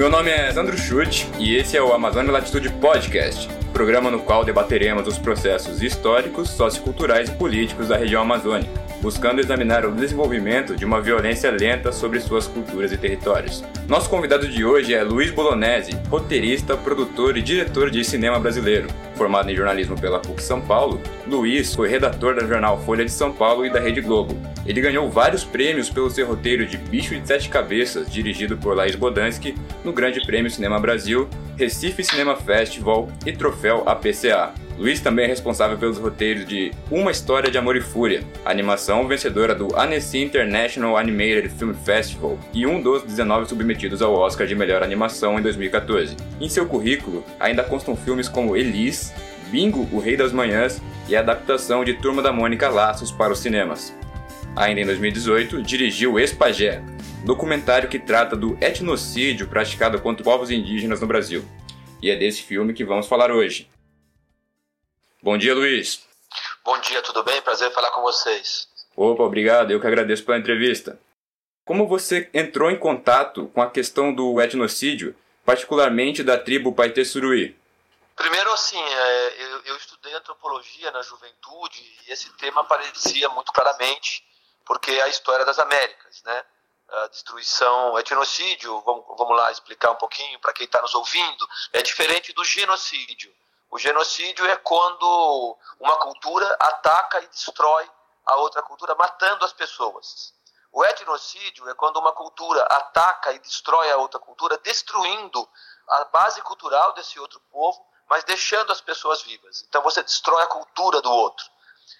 Meu nome é Sandro Chute e esse é o Amazônia Latitude Podcast, programa no qual debateremos os processos históricos, socioculturais e políticos da região amazônica, buscando examinar o desenvolvimento de uma violência lenta sobre suas culturas e territórios. Nosso convidado de hoje é Luiz Bolognese, roteirista, produtor e diretor de cinema brasileiro. Formado em jornalismo pela PUC São Paulo, Luiz foi redator da jornal Folha de São Paulo e da Rede Globo. Ele ganhou vários prêmios pelo seu roteiro de Bicho de Sete Cabeças, dirigido por Laís Bodansky, no Grande Prêmio Cinema Brasil, Recife Cinema Festival e Troféu APCA. Luiz também é responsável pelos roteiros de Uma História de Amor e Fúria, animação vencedora do Annecy International Animated Film Festival e um dos 19 submetidos ao Oscar de Melhor Animação em 2014. Em seu currículo, ainda constam filmes como Elis, Bingo, O Rei das Manhãs e a adaptação de Turma da Mônica Laços para os cinemas. Ainda em 2018, dirigiu Espagé, documentário que trata do etnocídio praticado contra povos indígenas no Brasil. E é desse filme que vamos falar hoje. Bom dia, Luiz. Bom dia, tudo bem? Prazer falar com vocês. Opa, obrigado. Eu que agradeço pela entrevista. Como você entrou em contato com a questão do etnocídio, particularmente da tribo Paite Suruí? Primeiro, assim, é, eu, eu, estudei antropologia na juventude e esse tema aparecia muito claramente, porque é a história das Américas, né? A destruição, etnocídio, vamos, vamos lá explicar um pouquinho para quem está nos ouvindo, é diferente do genocídio. O genocídio é quando uma cultura ataca e destrói a outra cultura, matando as pessoas. O etnocídio é quando uma cultura ataca e destrói a outra cultura, destruindo a base cultural desse outro povo, mas deixando as pessoas vivas. Então você destrói a cultura do outro.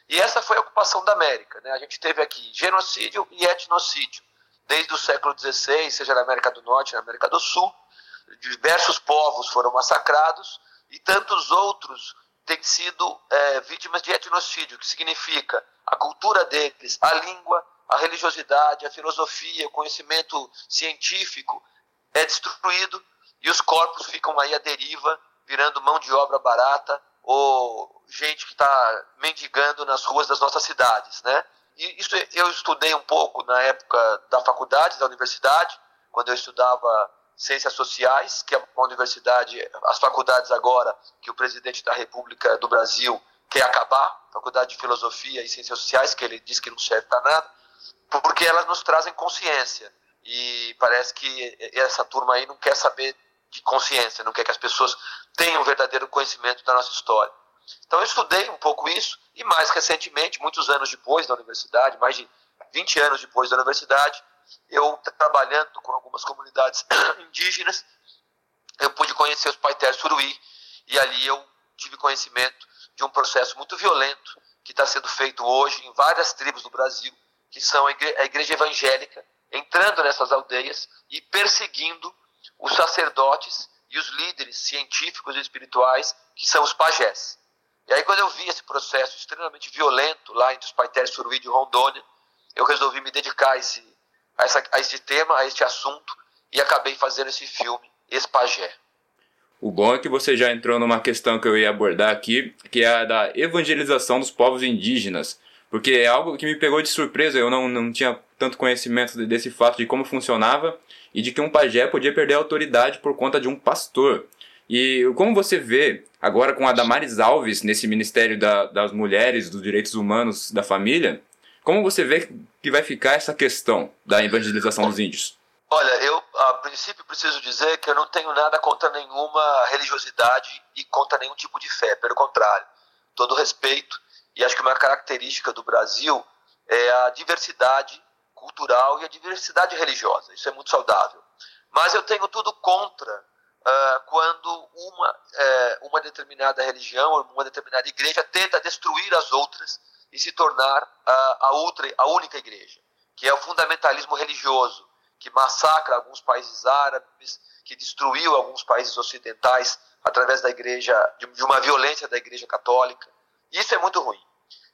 E essa foi a ocupação da América. Né? A gente teve aqui genocídio e etnocídio. Desde o século XVI, seja na América do Norte, na América do Sul, diversos povos foram massacrados e tantos outros têm sido é, vítimas de etnocídio, que significa a cultura deles, a língua, a religiosidade, a filosofia, o conhecimento científico é destruído e os corpos ficam aí à deriva, virando mão de obra barata ou gente que está mendigando nas ruas das nossas cidades, né? E isso eu estudei um pouco na época da faculdade, da universidade, quando eu estudava Ciências Sociais, que é uma universidade, as faculdades agora que o presidente da República do Brasil quer acabar, Faculdade de Filosofia e Ciências Sociais, que ele diz que não serve para nada, porque elas nos trazem consciência. E parece que essa turma aí não quer saber de consciência, não quer que as pessoas tenham verdadeiro conhecimento da nossa história. Então eu estudei um pouco isso e mais recentemente, muitos anos depois da universidade, mais de 20 anos depois da universidade, eu trabalhando com algumas comunidades indígenas, eu pude conhecer os Paiter Suruí e ali eu tive conhecimento de um processo muito violento que está sendo feito hoje em várias tribos do Brasil, que são a igreja, a igreja evangélica, entrando nessas aldeias e perseguindo os sacerdotes e os líderes científicos e espirituais, que são os pajés. E aí, quando eu vi esse processo extremamente violento lá entre os Paiter Suruí de Rondônia, eu resolvi me dedicar a esse, a, essa, a este tema, a este assunto, e acabei fazendo esse filme, Espagé. O bom é que você já entrou numa questão que eu ia abordar aqui, que é a da evangelização dos povos indígenas, porque é algo que me pegou de surpresa, eu não, não tinha tanto conhecimento desse fato de como funcionava e de que um pajé podia perder a autoridade por conta de um pastor. E como você vê agora com a Damares Alves nesse Ministério da, das Mulheres, dos Direitos Humanos da Família, como você vê que vai ficar essa questão da evangelização dos índios? Olha, eu a princípio preciso dizer que eu não tenho nada contra nenhuma religiosidade e contra nenhum tipo de fé, pelo contrário, todo respeito e acho que uma característica do Brasil é a diversidade cultural e a diversidade religiosa. Isso é muito saudável. Mas eu tenho tudo contra uh, quando uma, uh, uma determinada religião ou uma determinada igreja tenta destruir as outras e se tornar a, a, outra, a única igreja, que é o fundamentalismo religioso, que massacra alguns países árabes, que destruiu alguns países ocidentais através da igreja, de, uma violência da igreja católica. Isso é muito ruim.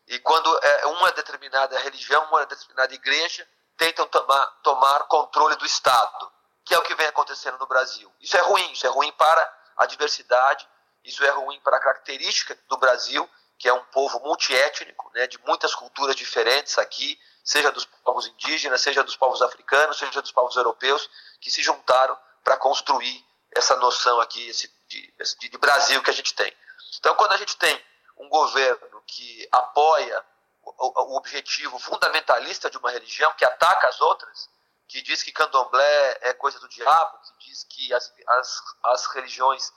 E quando é uma determinada religião, uma determinada igreja tentam tomar, tomar controle do Estado, que é o que vem acontecendo no Brasil. Isso é ruim, isso é ruim para a diversidade, isso é ruim para a característica do Brasil que é um povo multiétnico, né, de muitas culturas diferentes aqui, seja dos povos indígenas, seja dos povos africanos, seja dos povos europeus, que se juntaram para construir essa noção aqui esse, de, de Brasil que a gente tem. Então, quando a gente tem um governo que apoia o, o objetivo fundamentalista de uma religião, que ataca as outras, que diz que candomblé é coisa do diabo, que diz que as, as, as religiões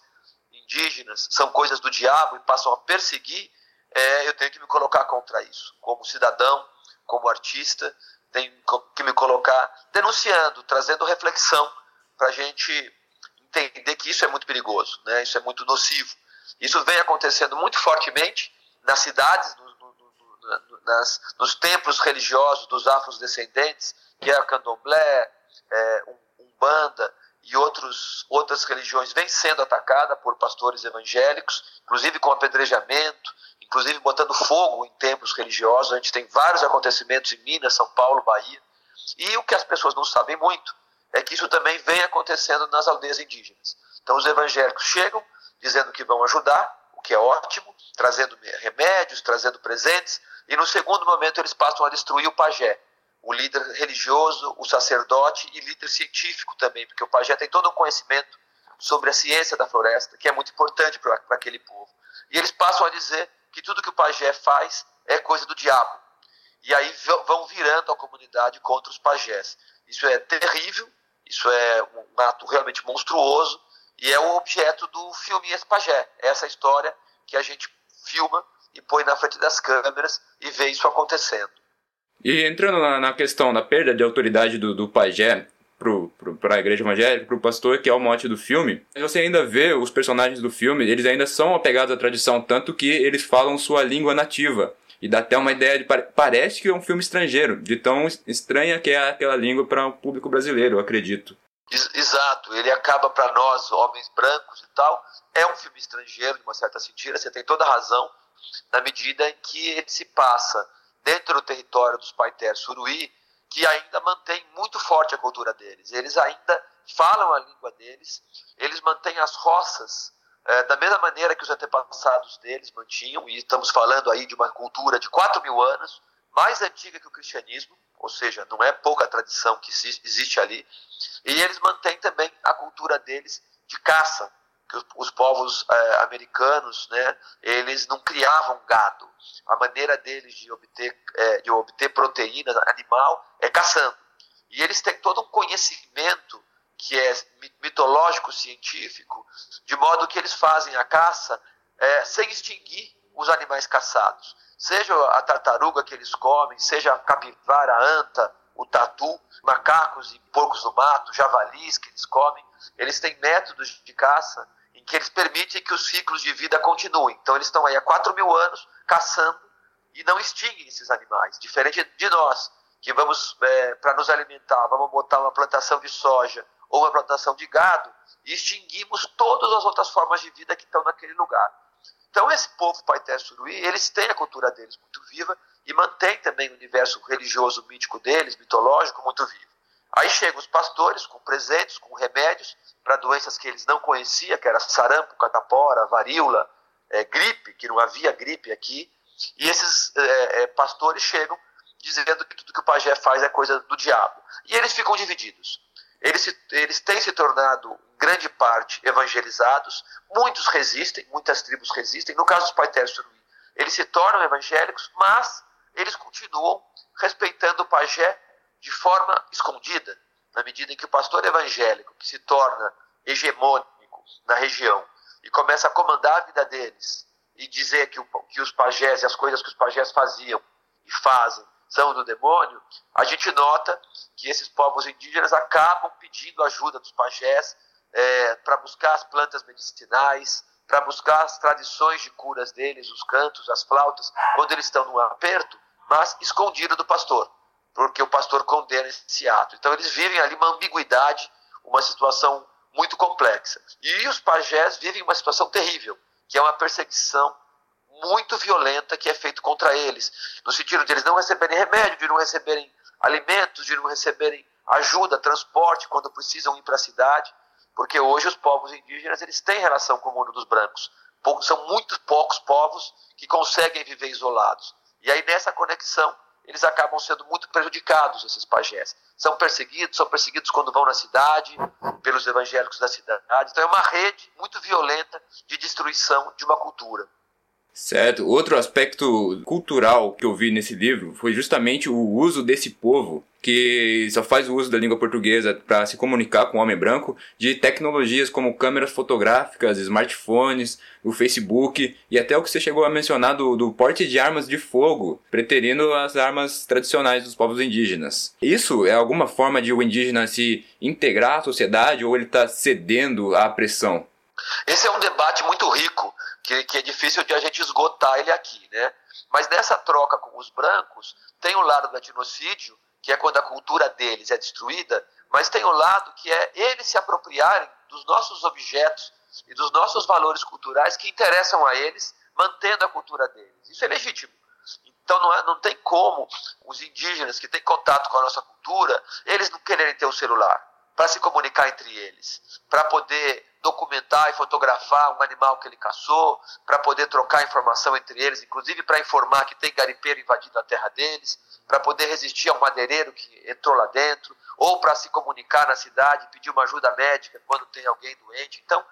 indígenas são coisas do diabo e passam a perseguir, é, eu tenho que me colocar contra isso, como cidadão, como artista, tenho que me colocar denunciando, trazendo reflexão para a gente entender que isso é muito perigoso, né? isso é muito nocivo. Isso vem acontecendo muito fortemente nas cidades, no, no, no, nas, nos templos religiosos dos afrodescendentes, que é a candomblé, é, umbanda e outros, outras religiões, vem sendo atacada por pastores evangélicos, inclusive com apedrejamento, inclusive botando fogo em templos religiosos. A gente tem vários acontecimentos em Minas, São Paulo, Bahia. E o que as pessoas não sabem muito é que isso também vem acontecendo nas aldeias indígenas. Então os evangélicos chegam dizendo que vão ajudar, o que é ótimo, trazendo remédios, trazendo presentes, e no segundo momento eles passam a destruir o pajé, o líder religioso, o sacerdote e líder científico também, porque o pajé tem todo um conhecimento sobre a ciência da floresta, que é muito importante para aquele povo. E eles passam a dizer que tudo que o pajé faz é coisa do diabo. E aí vão virando a comunidade contra os pajés. Isso é terrível, isso é um ato realmente monstruoso e é o objeto do filme Esse Pajé. É essa história que a gente filma e põe na frente das câmeras e vê isso acontecendo. E entrando na, na questão da perda de autoridade do, do pajé, para a igreja evangélica, para o pastor, que é o mote do filme, você ainda vê os personagens do filme, eles ainda são apegados à tradição, tanto que eles falam sua língua nativa. E dá até uma ideia de. Parece que é um filme estrangeiro, de tão estranha que é aquela língua para o público brasileiro, eu acredito. Exato, ele acaba para nós, homens brancos e tal, é um filme estrangeiro, de uma certa sentido, você tem toda a razão, na medida em que ele se passa dentro do território dos Paiter Suruí, que ainda mantém muito forte a cultura deles. Eles ainda falam a língua deles, eles mantêm as roças é, da mesma maneira que os antepassados deles mantinham, e estamos falando aí de uma cultura de 4 mil anos, mais antiga que o cristianismo, ou seja, não é pouca tradição que existe ali, e eles mantêm também a cultura deles de caça, que os, os povos é, americanos, né, eles não criavam gado. A maneira deles de obter, é, de obter proteína animal é caçando. E eles têm todo um conhecimento que é mitológico científico, de modo que eles fazem a caça é, sem extinguir os animais caçados. Seja a tartaruga que eles comem, seja a capivara, a anta, o tatu, macacos e porcos do mato, javalis que eles comem, eles têm métodos de caça em que eles permitem que os ciclos de vida continuem. Então eles estão aí há 4 mil anos caçando e não extinguem esses animais, diferente de nós, que vamos, é, para nos alimentar, vamos botar uma plantação de soja ou uma plantação de gado e extinguimos todas as outras formas de vida que estão naquele lugar. Então esse povo Paité Suruí, eles têm a cultura deles muito viva e mantém também o universo religioso mítico deles, mitológico, muito vivo. Aí chegam os pastores com presentes, com remédios para doenças que eles não conheciam, que era sarampo, catapora, varíola, é, gripe, que não havia gripe aqui. E esses é, é, pastores chegam dizendo que tudo que o pajé faz é coisa do diabo. E eles ficam divididos. Eles, se, eles têm se tornado, grande parte, evangelizados. Muitos resistem, muitas tribos resistem. No caso dos paitérios Suruí, eles se tornam evangélicos, mas eles continuam respeitando o pajé de forma escondida, na medida em que o pastor evangélico, que se torna hegemônico na região e começa a comandar a vida deles e dizer que, o, que os pajés e as coisas que os pajés faziam e fazem são do demônio, a gente nota que esses povos indígenas acabam pedindo ajuda dos pajés é, para buscar as plantas medicinais, para buscar as tradições de curas deles, os cantos, as flautas, quando eles estão num aperto, mas escondido do pastor porque o pastor condena esse ato. Então eles vivem ali uma ambiguidade, uma situação muito complexa. E os pajés vivem uma situação terrível, que é uma perseguição muito violenta que é feita contra eles, no sentido de eles não receberem remédio, de não receberem alimentos, de não receberem ajuda, transporte quando precisam ir para a cidade, porque hoje os povos indígenas eles têm relação com o mundo dos brancos. São muito poucos povos que conseguem viver isolados. E aí nessa conexão eles acabam sendo muito prejudicados, esses pajés. São perseguidos, são perseguidos quando vão na cidade, pelos evangélicos da cidade. Então é uma rede muito violenta de destruição de uma cultura. Certo. Outro aspecto cultural que eu vi nesse livro foi justamente o uso desse povo que só faz o uso da língua portuguesa para se comunicar com o homem branco de tecnologias como câmeras fotográficas, smartphones, o Facebook e até o que você chegou a mencionar do, do porte de armas de fogo, preterindo as armas tradicionais dos povos indígenas. Isso é alguma forma de o indígena se integrar à sociedade ou ele está cedendo à pressão? Esse é um debate muito rico que, que é difícil de a gente esgotar ele aqui, né? Mas nessa troca com os brancos, tem o lado do etnocídio, que é quando a cultura deles é destruída, mas tem o lado que é eles se apropriarem dos nossos objetos e dos nossos valores culturais que interessam a eles, mantendo a cultura deles. Isso é legítimo. Então não, é, não tem como os indígenas que têm contato com a nossa cultura, eles não quererem ter um celular para se comunicar entre eles, para poder documentar e fotografar um animal que ele caçou, para poder trocar informação entre eles, inclusive para informar que tem garimpeiro invadindo a terra deles, para poder resistir a um madeireiro que entrou lá dentro, ou para se comunicar na cidade, pedir uma ajuda médica quando tem alguém doente. Então,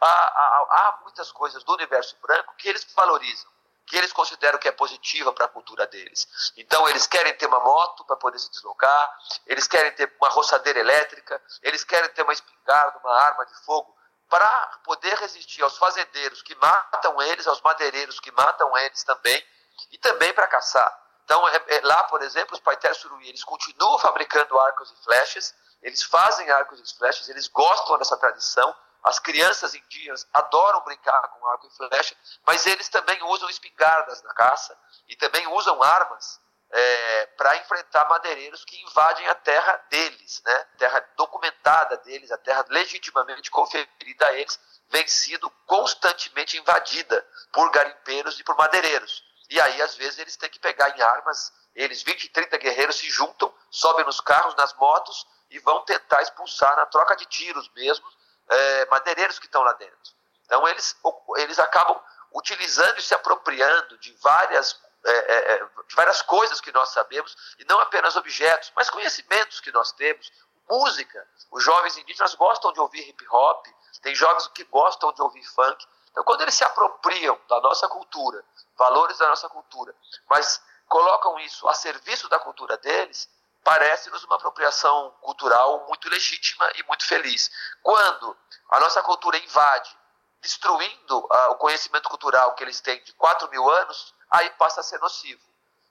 há, há, há muitas coisas do universo branco que eles valorizam que eles consideram que é positiva para a cultura deles. Então, eles querem ter uma moto para poder se deslocar, eles querem ter uma roçadeira elétrica, eles querem ter uma espingarda, uma arma de fogo para poder resistir aos fazendeiros que matam eles, aos madeireiros que matam eles também, e também para caçar. Então, é, é, lá, por exemplo, os Paiter Suruí, eles continuam fabricando arcos e flechas, eles fazem arcos e flechas, eles gostam dessa tradição, as crianças indígenas adoram brincar com arco e flecha, mas eles também usam espingardas na caça e também usam armas é, para enfrentar madeireiros que invadem a terra deles, né? terra documentada deles, a terra legitimamente conferida a eles, vem sido constantemente invadida por garimpeiros e por madeireiros. E aí, às vezes, eles têm que pegar em armas, eles, 20, 30 guerreiros, se juntam, sobem nos carros, nas motos e vão tentar expulsar, na troca de tiros mesmo, é, madeireiros que estão lá dentro. Então, eles, eles acabam utilizando e se apropriando de várias é, é, é, várias coisas que nós sabemos, e não apenas objetos, mas conhecimentos que nós temos, música. Os jovens indígenas gostam de ouvir hip hop, tem jovens que gostam de ouvir funk. Então, quando eles se apropriam da nossa cultura, valores da nossa cultura, mas colocam isso a serviço da cultura deles, parece-nos uma apropriação cultural muito legítima e muito feliz. Quando a nossa cultura invade, destruindo uh, o conhecimento cultural que eles têm de 4 mil anos, aí passa a ser nocivo,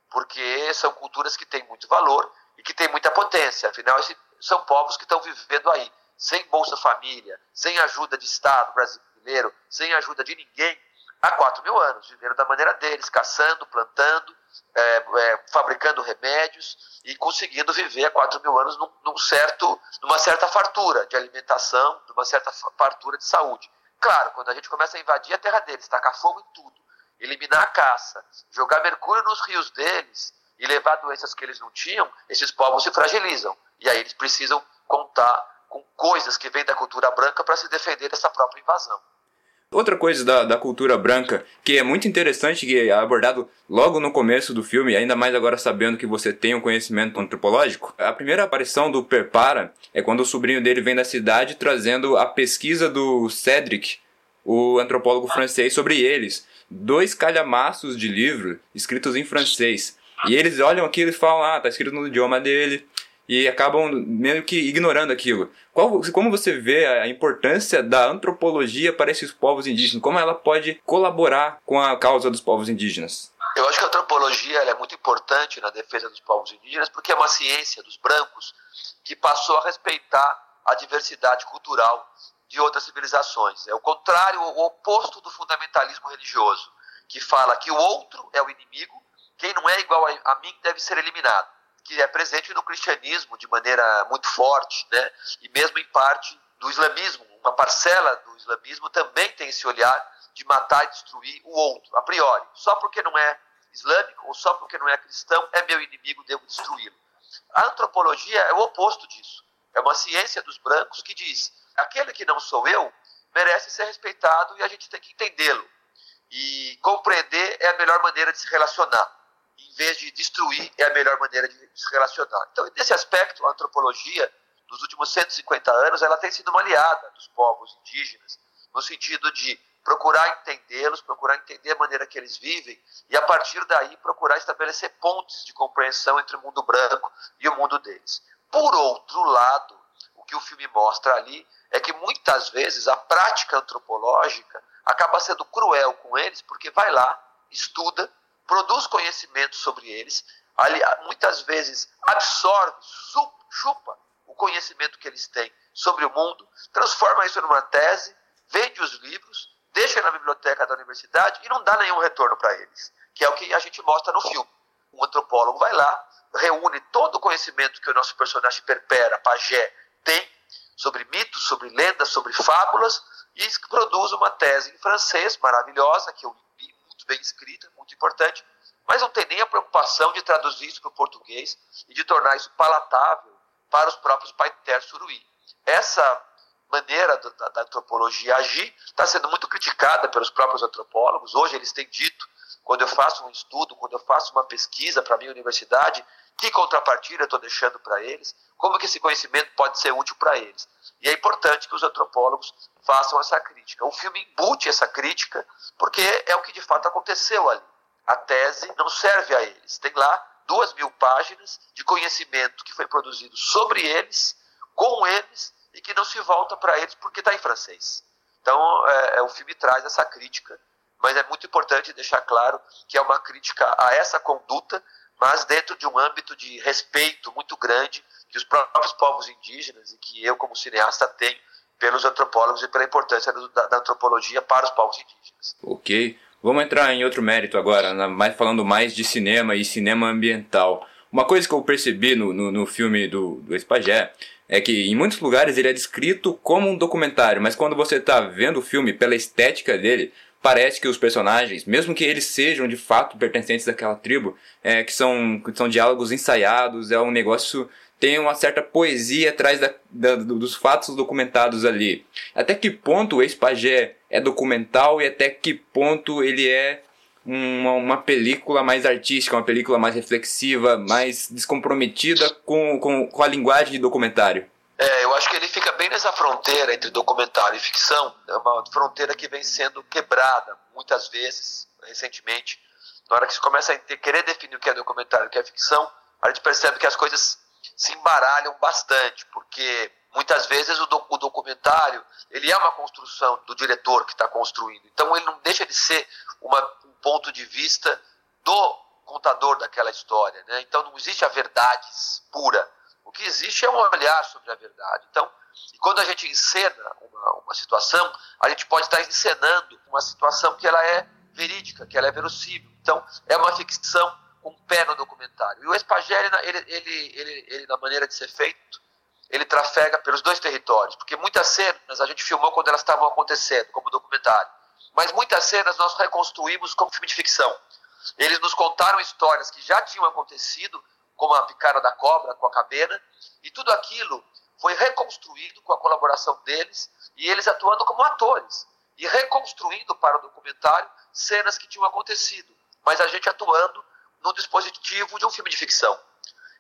porque são culturas que têm muito valor e que têm muita potência. Afinal, são povos que estão vivendo aí, sem Bolsa Família, sem ajuda de Estado brasileiro, sem ajuda de ninguém, há 4 mil anos, vivendo da maneira deles, caçando, plantando, é, é, fabricando remédios e conseguindo viver há 4 mil anos num, num certo, numa certa fartura de alimentação, numa certa fartura de saúde. Claro, quando a gente começa a invadir a terra deles, tacar fogo em tudo, eliminar a caça, jogar mercúrio nos rios deles e levar doenças que eles não tinham, esses povos se fragilizam. E aí eles precisam contar com coisas que vêm da cultura branca para se defender dessa própria invasão. Outra coisa da, da cultura branca que é muito interessante, que é abordado logo no começo do filme, ainda mais agora sabendo que você tem um conhecimento antropológico, a primeira aparição do Perpara é quando o sobrinho dele vem da cidade trazendo a pesquisa do Cedric, o antropólogo francês, sobre eles dois calhamaços de livro escritos em francês. E eles olham aquilo e falam, ah, tá escrito no idioma dele, e acabam meio que ignorando aquilo. Qual, como você vê a importância da antropologia para esses povos indígenas? Como ela pode colaborar com a causa dos povos indígenas? Eu acho que a antropologia é muito importante na defesa dos povos indígenas porque é uma ciência dos brancos que passou a respeitar a diversidade cultural de outras civilizações. É o contrário, o oposto do fundamentalismo religioso, que fala que o outro é o inimigo, quem não é igual a mim deve ser eliminado, que é presente no cristianismo de maneira muito forte, né? e mesmo em parte do islamismo. Uma parcela do islamismo também tem esse olhar de matar e destruir o outro, a priori. Só porque não é islâmico ou só porque não é cristão é meu inimigo, devo destruí-lo. A antropologia é o oposto disso. É uma ciência dos brancos que diz aquele que não sou eu merece ser respeitado e a gente tem que entendê-lo. E compreender é a melhor maneira de se relacionar. em vez de destruir, é a melhor maneira de se relacionar. Então, nesse aspecto, a antropologia, nos últimos 150 anos, ela tem sido uma aliada dos povos indígenas, no sentido de procurar entendê-los, procurar entender a maneira que eles vivem e, a partir daí, procurar estabelecer pontes de compreensão entre o mundo branco e o mundo deles. Por outro lado, o que o filme mostra ali é que muitas vezes a prática antropológica acaba sendo cruel com eles, porque vai lá, estuda, produz conhecimento sobre eles, ali, muitas vezes absorve, chupa o conhecimento que eles têm sobre o mundo, transforma isso numa tese, vende os livros, deixa na biblioteca da universidade e não dá nenhum retorno para eles, que é o que a gente mostra no filme. Um antropólogo vai lá, reúne todo o conhecimento que o nosso personagem Perpera, Pajé, tem sobre mitos, sobre lendas, sobre fábulas, e produz uma tese em francês maravilhosa, que eu li, muito bem escrita, muito importante, mas não tem nem a preocupação de traduzir isso para o português e de tornar isso palatável para os próprios Paiter Suruí. Essa maneira da, da antropologia agir está sendo muito criticada pelos próprios antropólogos. Hoje eles têm dito, quando eu faço um estudo, quando eu faço uma pesquisa para a minha universidade, que contrapartida eu estou deixando para eles, como que esse conhecimento pode ser útil para eles. E é importante que os antropólogos façam essa crítica. O filme embute essa crítica, porque é o que de fato aconteceu ali. A tese não serve a eles. Tem lá duas mil páginas de conhecimento que foi produzido sobre eles, com eles, e que não se volta para eles porque está em francês. Então, é, é, o filme traz essa crítica, mas é muito importante deixar claro que é uma crítica a essa conduta, mas dentro de um âmbito de respeito muito grande que os próprios povos indígenas e que eu, como cineasta, tenho pelos antropólogos e pela importância da, da antropologia para os povos indígenas. Ok. Vamos entrar em outro mérito agora, mais, falando mais de cinema e cinema ambiental. Uma coisa que eu percebi no, no, no filme do, do Espagé é que em muitos lugares ele é descrito como um documentário, mas quando você está vendo o filme pela estética dele, parece que os personagens, mesmo que eles sejam de fato pertencentes daquela tribo, é, que, são, que são diálogos ensaiados, é um negócio tem uma certa poesia atrás da, da, dos fatos documentados ali. Até que ponto o ex-pajé é documental e até que ponto ele é uma, uma, película mais artística, uma película mais reflexiva, mais descomprometida com, com, com a linguagem de documentário? É, eu acho que ele fica bem nessa fronteira entre documentário e ficção. É uma fronteira que vem sendo quebrada muitas vezes, recentemente. Na hora que se começa a querer definir o que é documentário e o que é ficção, a gente percebe que as coisas se embaralham bastante, porque muitas vezes o, do, o documentário ele é uma construção do diretor que está construindo. Então ele não deixa de ser uma, um ponto de vista do contador daquela história. Né? Então não existe a verdade pura. Que existe é um olhar sobre a verdade. Então, quando a gente encena uma, uma situação, a gente pode estar encenando uma situação que ela é verídica, que ela é verossímil. Então, é uma ficção com pé no documentário. E o Espagé, ele, ele, ele, ele, na maneira de ser feito, ele trafega pelos dois territórios, porque muitas cenas a gente filmou quando elas estavam acontecendo, como documentário, mas muitas cenas nós reconstruímos como filme de ficção. Eles nos contaram histórias que já tinham acontecido, como a picada da cobra com a cabena, e tudo aquilo foi reconstruído com a colaboração deles e eles atuando como atores e reconstruindo para o documentário cenas que tinham acontecido, mas a gente atuando no dispositivo de um filme de ficção.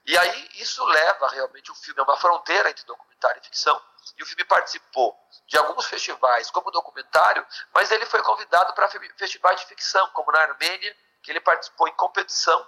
E aí isso leva realmente o filme a uma fronteira entre documentário e ficção. E o filme participou de alguns festivais como documentário, mas ele foi convidado para festivais de ficção, como na Armênia, que ele participou em competição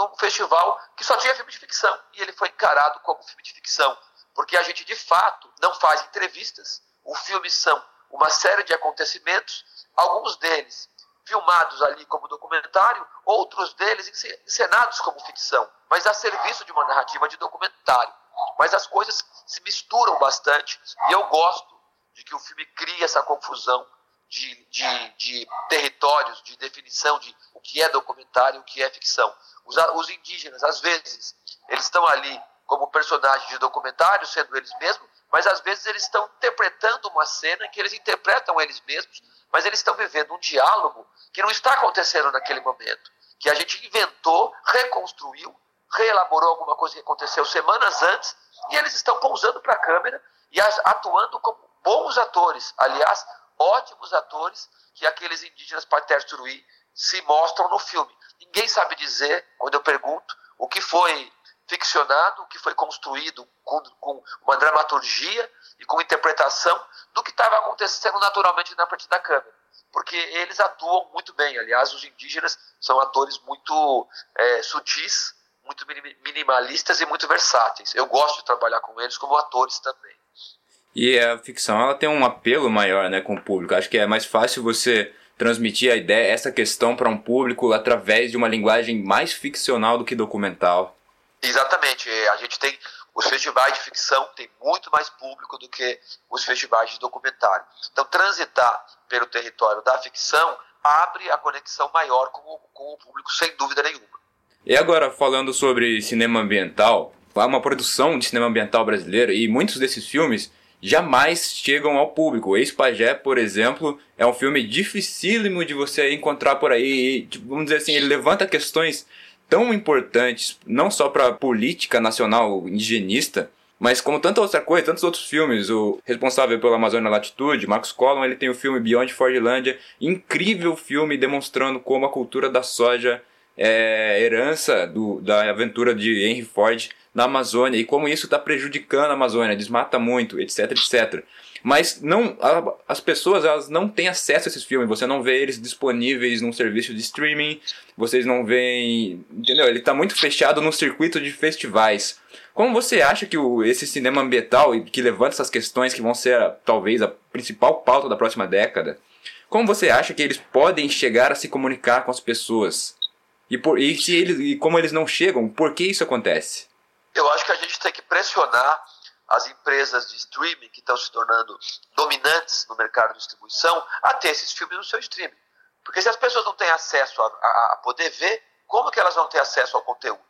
num festival que só tinha filme de ficção. E ele foi encarado como filme de ficção, porque a gente de fato não faz entrevistas. O filme são uma série de acontecimentos, alguns deles filmados ali como documentário, outros deles encenados como ficção, mas a serviço de uma narrativa de documentário. Mas as coisas se misturam bastante e eu gosto de que o filme crie essa confusão de, de, de territórios, de definição de o que é documentário e o que é ficção. Os, os indígenas, às vezes, eles estão ali como personagens de documentário, sendo eles mesmos, mas às vezes eles estão interpretando uma cena que eles interpretam eles mesmos mas eles estão vivendo um diálogo que não está acontecendo naquele momento, que a gente inventou, reconstruiu, reelaborou alguma coisa que aconteceu semanas antes, e eles estão pousando para a câmera e atuando como bons atores, aliás, ótimos atores que aqueles indígenas Pater Suruí se mostram no filme. Ninguém sabe dizer, quando eu pergunto, o que foi ficcionado, o que foi construído com, com uma dramaturgia e com interpretação do que estava acontecendo naturalmente na frente da câmera. Porque eles atuam muito bem. Aliás, os indígenas são atores muito é, sutis, muito minimalistas e muito versáteis. Eu gosto de trabalhar com eles como atores também. E a ficção ela tem um apelo maior né, com o público. Acho que é mais fácil você transmitir a ideia, essa questão para um público através de uma linguagem mais ficcional do que documental. Exatamente. A gente tem os festivais de ficção tem muito mais público do que os festivais de documentário. Então, transitar pelo território da ficção abre a conexão maior com o, com o público, sem dúvida nenhuma. E agora, falando sobre cinema ambiental, uma produção de cinema ambiental brasileiro e muitos desses filmes jamais chegam ao público. Ex-Pajé, por exemplo, é um filme dificílimo de você encontrar por aí. E, tipo, vamos dizer assim, ele levanta questões tão importantes, não só para a política nacional indigenista, mas como tanta outra coisa, tantos outros filmes, o responsável pela Amazônia Latitude, Marcos Collum, ele tem o filme Beyond Fordlândia, incrível filme demonstrando como a cultura da soja é herança do, da aventura de Henry Ford na Amazônia e como isso está prejudicando a Amazônia, desmata muito, etc, etc. Mas não, a, as pessoas elas não têm acesso a esses filmes. Você não vê eles disponíveis num serviço de streaming. Vocês não veem, entendeu? Ele está muito fechado no circuito de festivais. Como você acha que o, esse cinema ambiental que levanta essas questões que vão ser talvez a principal pauta da próxima década? Como você acha que eles podem chegar a se comunicar com as pessoas? E, por, e, se eles, e como eles não chegam, por que isso acontece? Eu acho que a gente tem que pressionar as empresas de streaming que estão se tornando dominantes no mercado de distribuição a ter esses filmes no seu streaming. Porque se as pessoas não têm acesso a, a, a poder ver, como que elas vão ter acesso ao conteúdo?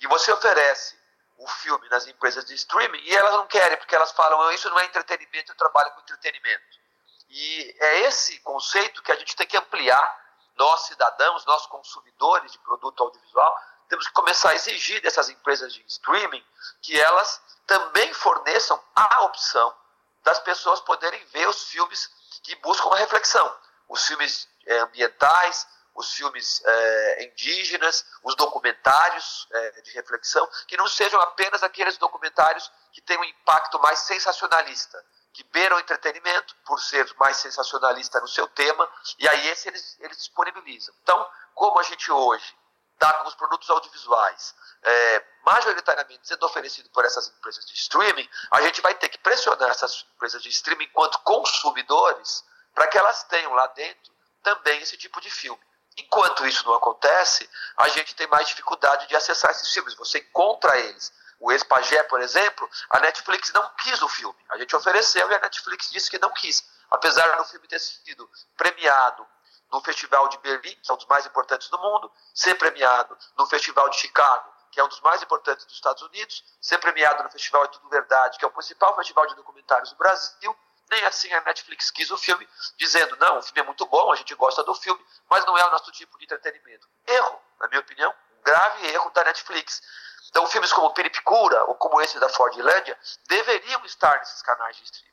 E você oferece o filme nas empresas de streaming e elas não querem, porque elas falam, isso não é entretenimento, eu trabalho com entretenimento. E é esse conceito que a gente tem que ampliar, nós cidadãos, nós consumidores de produto audiovisual, temos que começar a exigir dessas empresas de streaming que elas também forneçam a opção das pessoas poderem ver os filmes que buscam a reflexão. Os filmes é, ambientais, os filmes é, indígenas, os documentários é, de reflexão, que não sejam apenas aqueles documentários que têm um impacto mais sensacionalista, que beiram entretenimento por ser mais sensacionalista no seu tema, e aí esse eles, eles disponibilizam. Então, como a gente hoje está com os produtos audiovisuais é, majoritariamente sendo oferecido por essas empresas de streaming, a gente vai ter que pressionar essas empresas de streaming enquanto consumidores para que elas tenham lá dentro também esse tipo de filme. Enquanto isso não acontece, a gente tem mais dificuldade de acessar esses filmes. Você encontra eles. O ex-pagé, por exemplo, a Netflix não quis o filme. A gente ofereceu e a Netflix disse que não quis. Apesar do filme ter sido premiado no Festival de Berlim, que é um dos mais importantes do mundo, ser premiado no Festival de Chicago, que é um dos mais importantes dos Estados Unidos, ser premiado no Festival É Tudo Verdade, que é o principal festival de documentários do Brasil. Nem assim a Netflix quis o filme, dizendo: não, o filme é muito bom, a gente gosta do filme, mas não é o nosso tipo de entretenimento. Erro, na minha opinião, um grave erro da Netflix. Então, filmes como Peripicura ou como esse da Fordlândia deveriam estar nesses canais de streaming.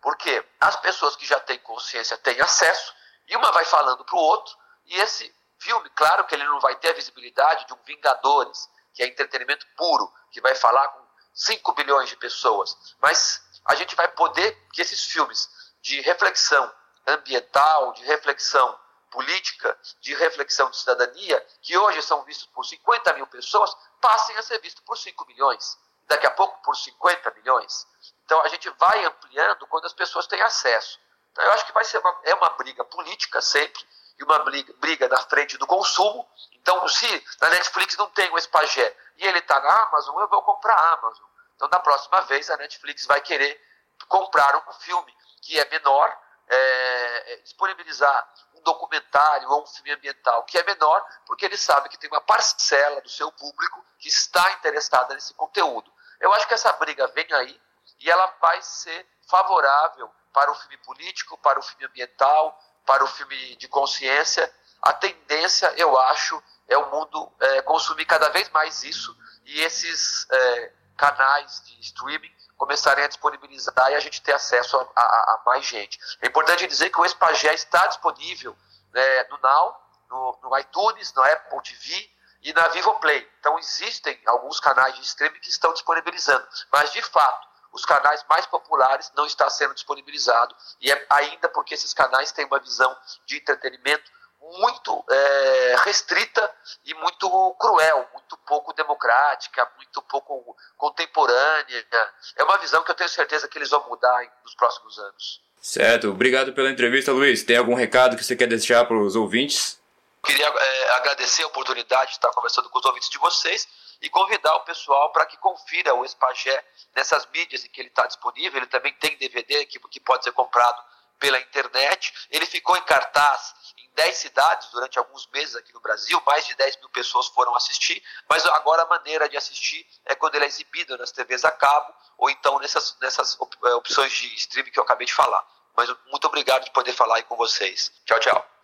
Porque as pessoas que já têm consciência têm acesso, e uma vai falando para o outro, e esse filme, claro que ele não vai ter a visibilidade de um Vingadores, que é entretenimento puro, que vai falar com 5 bilhões de pessoas, mas a gente vai poder que esses filmes de reflexão ambiental, de reflexão política, de reflexão de cidadania, que hoje são vistos por 50 mil pessoas, passem a ser vistos por 5 milhões, daqui a pouco por 50 milhões. Então a gente vai ampliando quando as pessoas têm acesso. Então, eu acho que vai ser uma, é uma briga política sempre, e uma briga, briga na frente do consumo. Então, se na Netflix não tem o Espagé e ele está na Amazon, eu vou comprar a Amazon. Então, na próxima vez, a Netflix vai querer comprar um filme que é menor, é, é, disponibilizar um documentário ou um filme ambiental que é menor, porque ele sabe que tem uma parcela do seu público que está interessada nesse conteúdo. Eu acho que essa briga vem aí e ela vai ser favorável para o filme político, para o filme ambiental, para o filme de consciência. A tendência, eu acho, é o mundo é, consumir cada vez mais isso e esses é, canais de streaming começarem a disponibilizar e a gente ter acesso a, a, a mais gente. É importante dizer que o Espagé está disponível né, no Now, no, no iTunes, no Apple TV e na Vivo Play. Então existem alguns canais de streaming que estão disponibilizando, mas de fato os canais mais populares não está sendo disponibilizado e é ainda porque esses canais têm uma visão de entretenimento muito é, restrita e muito cruel, muito pouco democrática, muito pouco contemporânea. É uma visão que eu tenho certeza que eles vão mudar nos próximos anos. Certo, obrigado pela entrevista, Luiz. Tem algum recado que você quer deixar para os ouvintes? Queria é, agradecer a oportunidade de estar conversando com os ouvintes de vocês e convidar o pessoal para que confira o Espagé nessas mídias em que ele está disponível. Ele também tem DVD que, que pode ser comprado pela internet. Ele ficou em cartaz 10 cidades durante alguns meses aqui no Brasil, mais de 10 mil pessoas foram assistir, mas agora a maneira de assistir é quando ele é exibido nas TVs a cabo ou então nessas, nessas é, opções de streaming que eu acabei de falar. Mas muito obrigado de poder falar aí com vocês. Tchau, tchau.